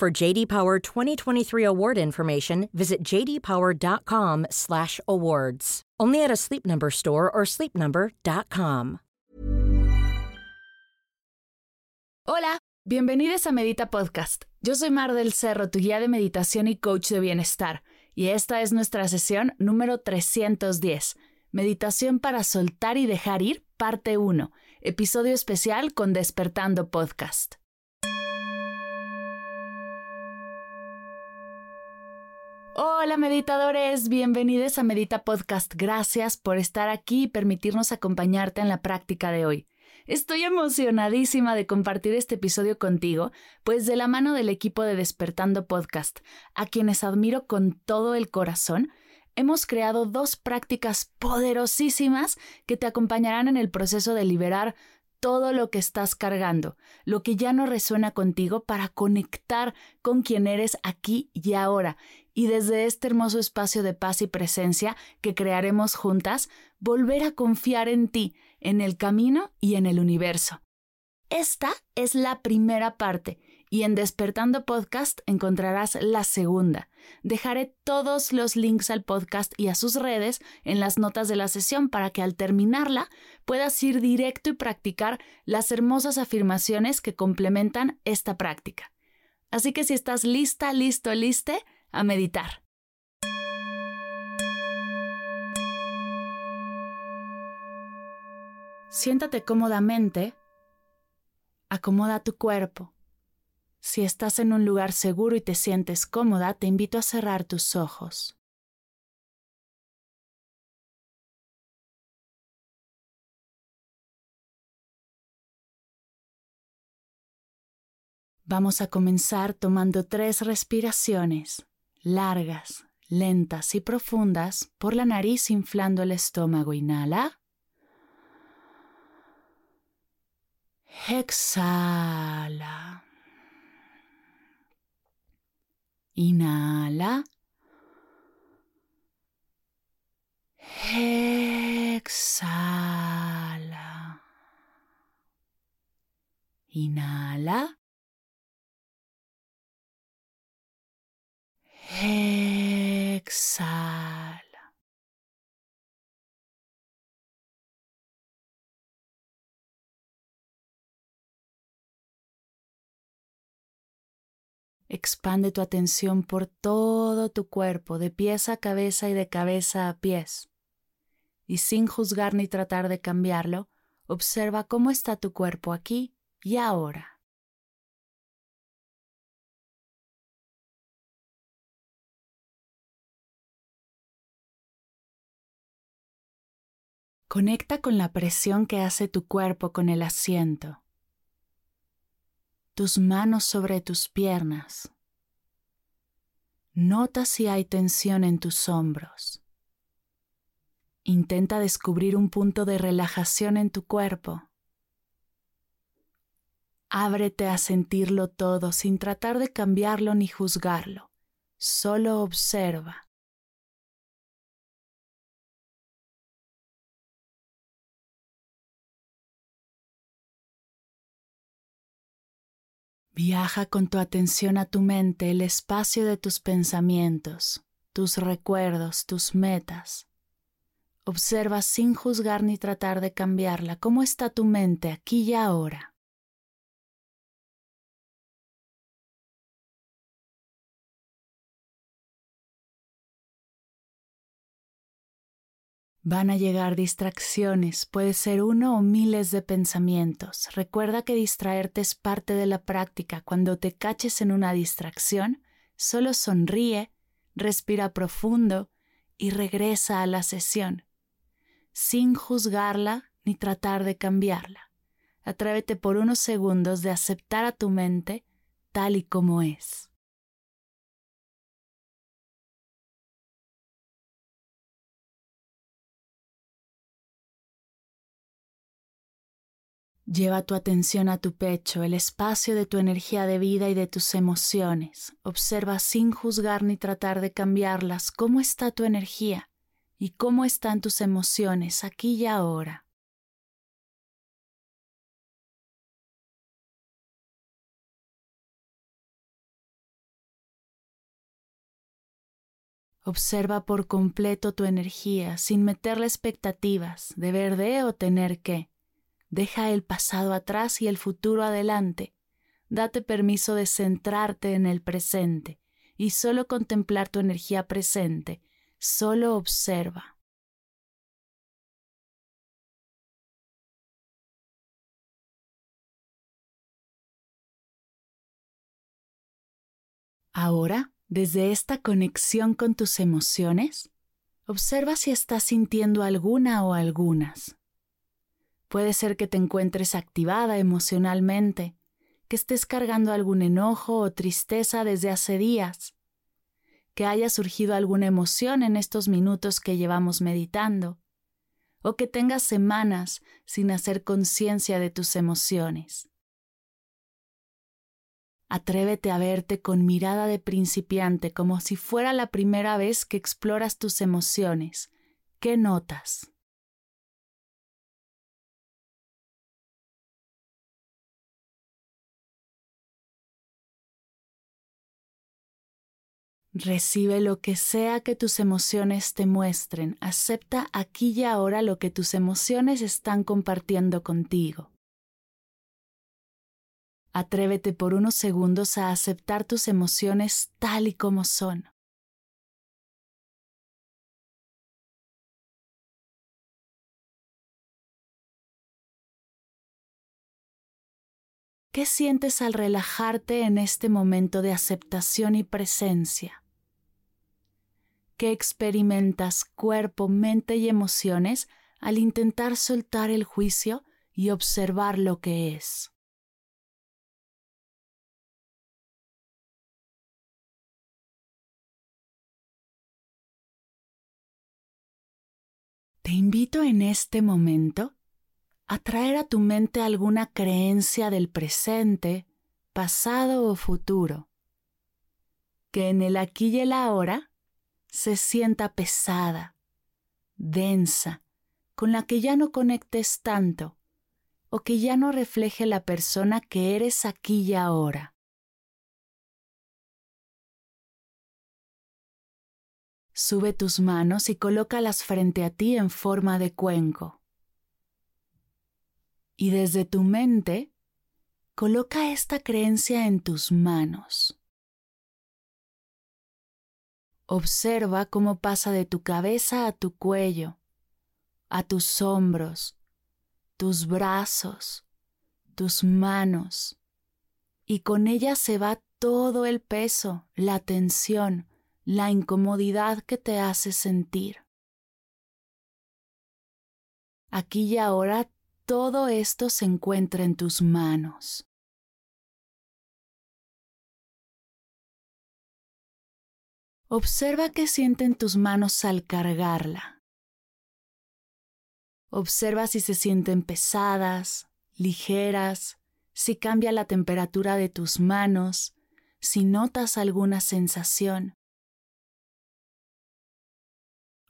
For JD Power 2023 award information, visit jdpower.com/awards. Only at a Sleep Number store or sleepnumber.com. Hola, bienvenidos a Medita Podcast. Yo soy Mar del Cerro, tu guía de meditación y coach de bienestar, y esta es nuestra sesión número 310, Meditación para soltar y dejar ir, parte 1, episodio especial con Despertando Podcast. Hola meditadores, bienvenidos a Medita Podcast. Gracias por estar aquí y permitirnos acompañarte en la práctica de hoy. Estoy emocionadísima de compartir este episodio contigo, pues de la mano del equipo de Despertando Podcast, a quienes admiro con todo el corazón, hemos creado dos prácticas poderosísimas que te acompañarán en el proceso de liberar todo lo que estás cargando, lo que ya no resuena contigo para conectar con quien eres aquí y ahora. Y desde este hermoso espacio de paz y presencia que crearemos juntas, volver a confiar en ti, en el camino y en el universo. Esta es la primera parte y en Despertando Podcast encontrarás la segunda. Dejaré todos los links al podcast y a sus redes en las notas de la sesión para que al terminarla puedas ir directo y practicar las hermosas afirmaciones que complementan esta práctica. Así que si estás lista, listo, liste, a meditar. Siéntate cómodamente, acomoda tu cuerpo. Si estás en un lugar seguro y te sientes cómoda, te invito a cerrar tus ojos. Vamos a comenzar tomando tres respiraciones, largas, lentas y profundas, por la nariz inflando el estómago. Inhala. Exhala. Inhala. Exhala. Inhala. Exhala. Expande tu atención por todo tu cuerpo, de pies a cabeza y de cabeza a pies. Y sin juzgar ni tratar de cambiarlo, observa cómo está tu cuerpo aquí y ahora. Conecta con la presión que hace tu cuerpo con el asiento tus manos sobre tus piernas. Nota si hay tensión en tus hombros. Intenta descubrir un punto de relajación en tu cuerpo. Ábrete a sentirlo todo sin tratar de cambiarlo ni juzgarlo. Solo observa. Viaja con tu atención a tu mente el espacio de tus pensamientos, tus recuerdos, tus metas. Observa sin juzgar ni tratar de cambiarla cómo está tu mente aquí y ahora. Van a llegar distracciones, puede ser uno o miles de pensamientos. Recuerda que distraerte es parte de la práctica. Cuando te caches en una distracción, solo sonríe, respira profundo y regresa a la sesión, sin juzgarla ni tratar de cambiarla. Atrévete por unos segundos de aceptar a tu mente tal y como es. Lleva tu atención a tu pecho, el espacio de tu energía de vida y de tus emociones. Observa sin juzgar ni tratar de cambiarlas cómo está tu energía y cómo están tus emociones aquí y ahora. Observa por completo tu energía sin meterle expectativas de ver de o tener que. Deja el pasado atrás y el futuro adelante. Date permiso de centrarte en el presente y solo contemplar tu energía presente. Solo observa. Ahora, desde esta conexión con tus emociones, observa si estás sintiendo alguna o algunas. Puede ser que te encuentres activada emocionalmente, que estés cargando algún enojo o tristeza desde hace días, que haya surgido alguna emoción en estos minutos que llevamos meditando, o que tengas semanas sin hacer conciencia de tus emociones. Atrévete a verte con mirada de principiante como si fuera la primera vez que exploras tus emociones. ¿Qué notas? Recibe lo que sea que tus emociones te muestren. Acepta aquí y ahora lo que tus emociones están compartiendo contigo. Atrévete por unos segundos a aceptar tus emociones tal y como son. ¿Qué sientes al relajarte en este momento de aceptación y presencia? ¿Qué experimentas cuerpo, mente y emociones al intentar soltar el juicio y observar lo que es? Te invito en este momento atraer a tu mente alguna creencia del presente, pasado o futuro, que en el aquí y el ahora se sienta pesada, densa, con la que ya no conectes tanto o que ya no refleje la persona que eres aquí y ahora. Sube tus manos y colócalas frente a ti en forma de cuenco y desde tu mente coloca esta creencia en tus manos. Observa cómo pasa de tu cabeza a tu cuello, a tus hombros, tus brazos, tus manos, y con ella se va todo el peso, la tensión, la incomodidad que te hace sentir. Aquí y ahora todo esto se encuentra en tus manos. Observa qué sienten tus manos al cargarla. Observa si se sienten pesadas, ligeras, si cambia la temperatura de tus manos, si notas alguna sensación.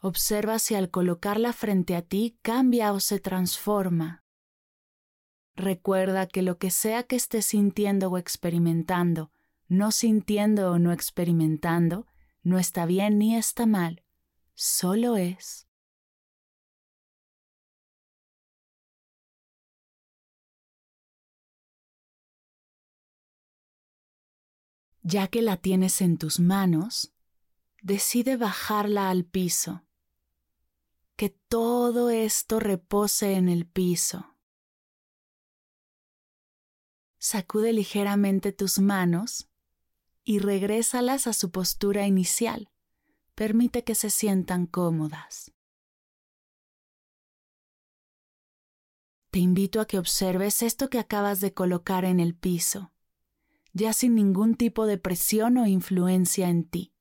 Observa si al colocarla frente a ti cambia o se transforma. Recuerda que lo que sea que estés sintiendo o experimentando, no sintiendo o no experimentando, no está bien ni está mal, solo es. Ya que la tienes en tus manos, decide bajarla al piso. Que todo esto repose en el piso. Sacude ligeramente tus manos y regrésalas a su postura inicial. Permite que se sientan cómodas. Te invito a que observes esto que acabas de colocar en el piso, ya sin ningún tipo de presión o influencia en ti.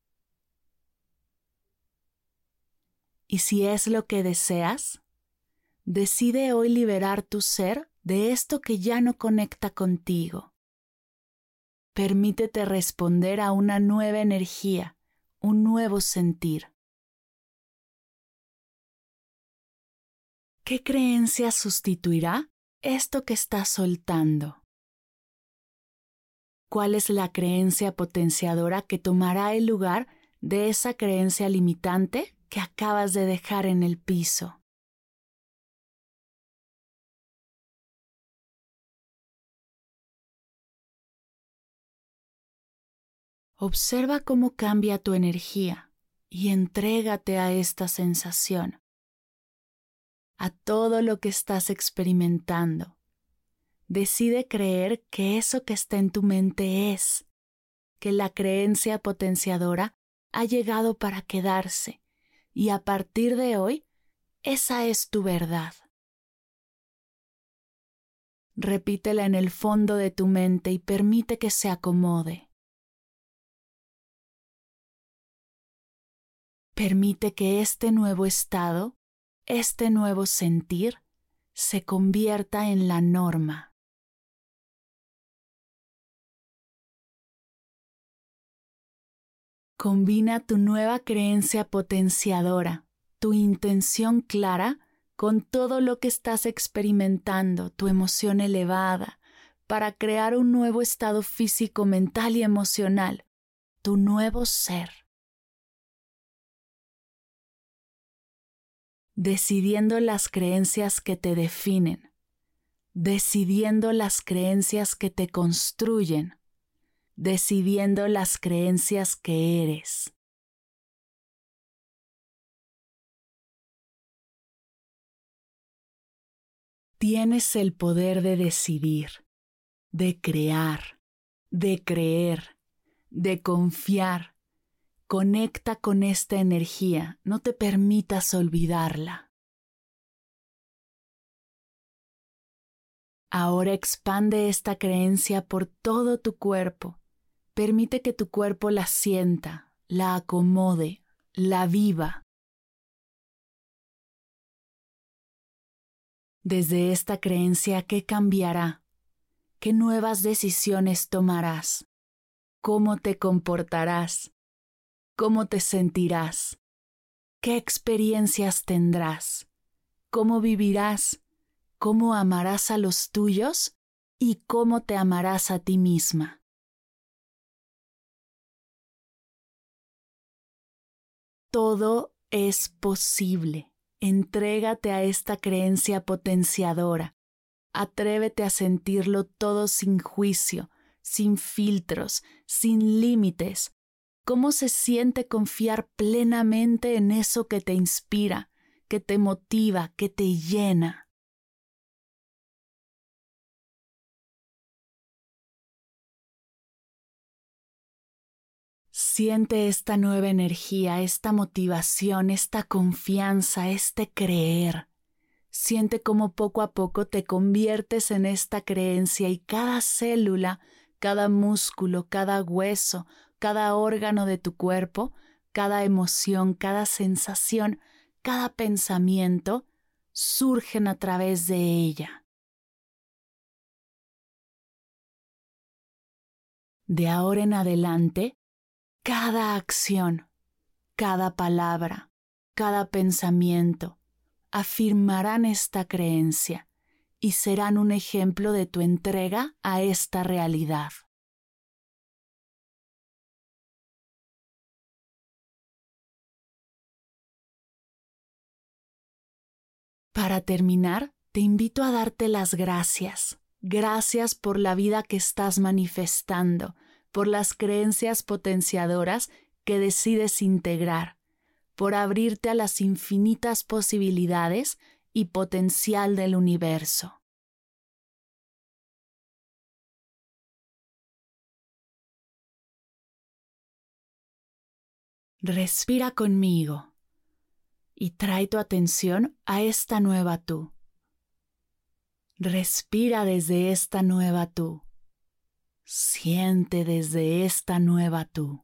Y si es lo que deseas, decide hoy liberar tu ser de esto que ya no conecta contigo. Permítete responder a una nueva energía, un nuevo sentir. ¿Qué creencia sustituirá esto que estás soltando? ¿Cuál es la creencia potenciadora que tomará el lugar de esa creencia limitante que acabas de dejar en el piso? Observa cómo cambia tu energía y entrégate a esta sensación, a todo lo que estás experimentando decide creer que eso que está en tu mente es, que la creencia potenciadora ha llegado para quedarse y a partir de hoy esa es tu verdad. Repítela en el fondo de tu mente y permite que se acomode. Permite que este nuevo estado, este nuevo sentir, se convierta en la norma. Combina tu nueva creencia potenciadora, tu intención clara, con todo lo que estás experimentando, tu emoción elevada, para crear un nuevo estado físico, mental y emocional, tu nuevo ser. Decidiendo las creencias que te definen, decidiendo las creencias que te construyen, decidiendo las creencias que eres. Tienes el poder de decidir, de crear, de creer, de confiar. Conecta con esta energía, no te permitas olvidarla. Ahora expande esta creencia por todo tu cuerpo Permite que tu cuerpo la sienta, la acomode, la viva. Desde esta creencia, ¿qué cambiará? ¿Qué nuevas decisiones tomarás? ¿Cómo te comportarás? ¿Cómo te sentirás? ¿Qué experiencias tendrás? ¿Cómo vivirás? ¿Cómo amarás a los tuyos? ¿Y cómo te amarás a ti misma? Todo es posible. Entrégate a esta creencia potenciadora. Atrévete a sentirlo todo sin juicio, sin filtros, sin límites. ¿Cómo se siente confiar plenamente en eso que te inspira, que te motiva, que te llena? Siente esta nueva energía, esta motivación, esta confianza, este creer. Siente cómo poco a poco te conviertes en esta creencia y cada célula, cada músculo, cada hueso, cada órgano de tu cuerpo, cada emoción, cada sensación, cada pensamiento surgen a través de ella. De ahora en adelante, cada acción, cada palabra, cada pensamiento afirmarán esta creencia y serán un ejemplo de tu entrega a esta realidad. Para terminar, te invito a darte las gracias. Gracias por la vida que estás manifestando por las creencias potenciadoras que decides integrar, por abrirte a las infinitas posibilidades y potencial del universo. Respira conmigo y trae tu atención a esta nueva tú. Respira desde esta nueva tú. Siente desde esta nueva tú.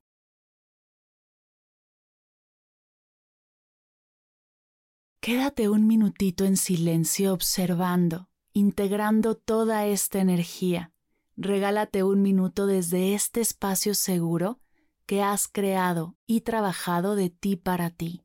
Quédate un minutito en silencio observando integrando toda esta energía. Regálate un minuto desde este espacio seguro que has creado y trabajado de ti para ti.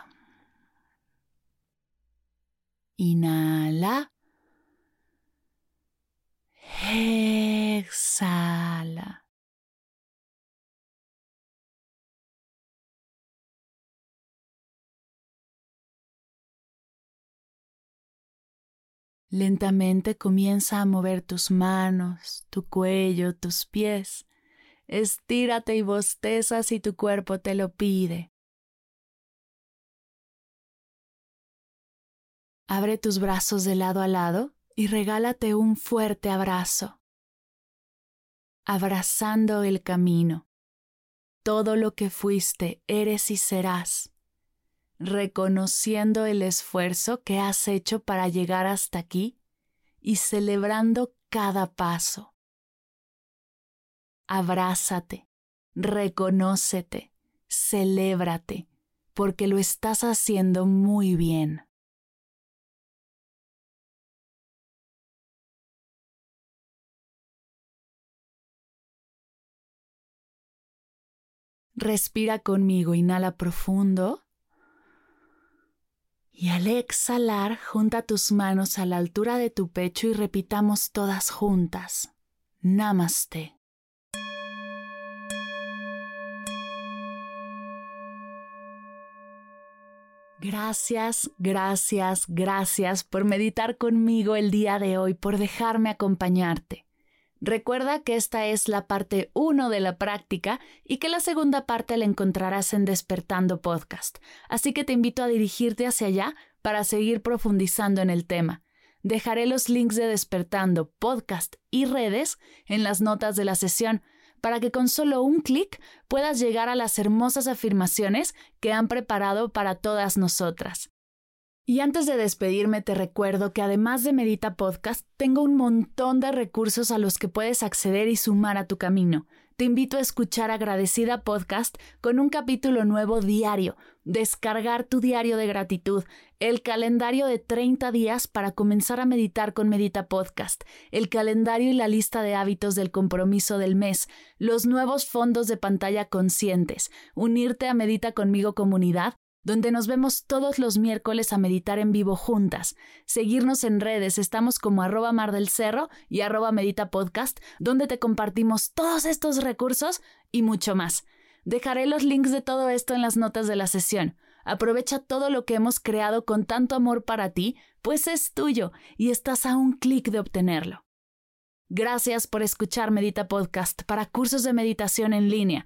Inhala. Exhala. Lentamente comienza a mover tus manos, tu cuello, tus pies. Estírate y bosteza si tu cuerpo te lo pide. Abre tus brazos de lado a lado y regálate un fuerte abrazo. Abrazando el camino. Todo lo que fuiste, eres y serás. Reconociendo el esfuerzo que has hecho para llegar hasta aquí y celebrando cada paso. Abrázate, reconócete, celébrate, porque lo estás haciendo muy bien. Respira conmigo, inhala profundo. Y al exhalar, junta tus manos a la altura de tu pecho y repitamos todas juntas. Namaste. Gracias, gracias, gracias por meditar conmigo el día de hoy, por dejarme acompañarte. Recuerda que esta es la parte 1 de la práctica y que la segunda parte la encontrarás en Despertando Podcast, así que te invito a dirigirte hacia allá para seguir profundizando en el tema. Dejaré los links de Despertando Podcast y redes en las notas de la sesión para que con solo un clic puedas llegar a las hermosas afirmaciones que han preparado para todas nosotras. Y antes de despedirme te recuerdo que además de Medita Podcast, tengo un montón de recursos a los que puedes acceder y sumar a tu camino. Te invito a escuchar Agradecida Podcast con un capítulo nuevo diario, descargar tu diario de gratitud, el calendario de 30 días para comenzar a meditar con Medita Podcast, el calendario y la lista de hábitos del compromiso del mes, los nuevos fondos de pantalla conscientes, unirte a Medita conmigo comunidad donde nos vemos todos los miércoles a meditar en vivo juntas. Seguirnos en redes, estamos como arroba mar del cerro y arroba medita podcast, donde te compartimos todos estos recursos y mucho más. Dejaré los links de todo esto en las notas de la sesión. Aprovecha todo lo que hemos creado con tanto amor para ti, pues es tuyo y estás a un clic de obtenerlo. Gracias por escuchar Medita Podcast para cursos de meditación en línea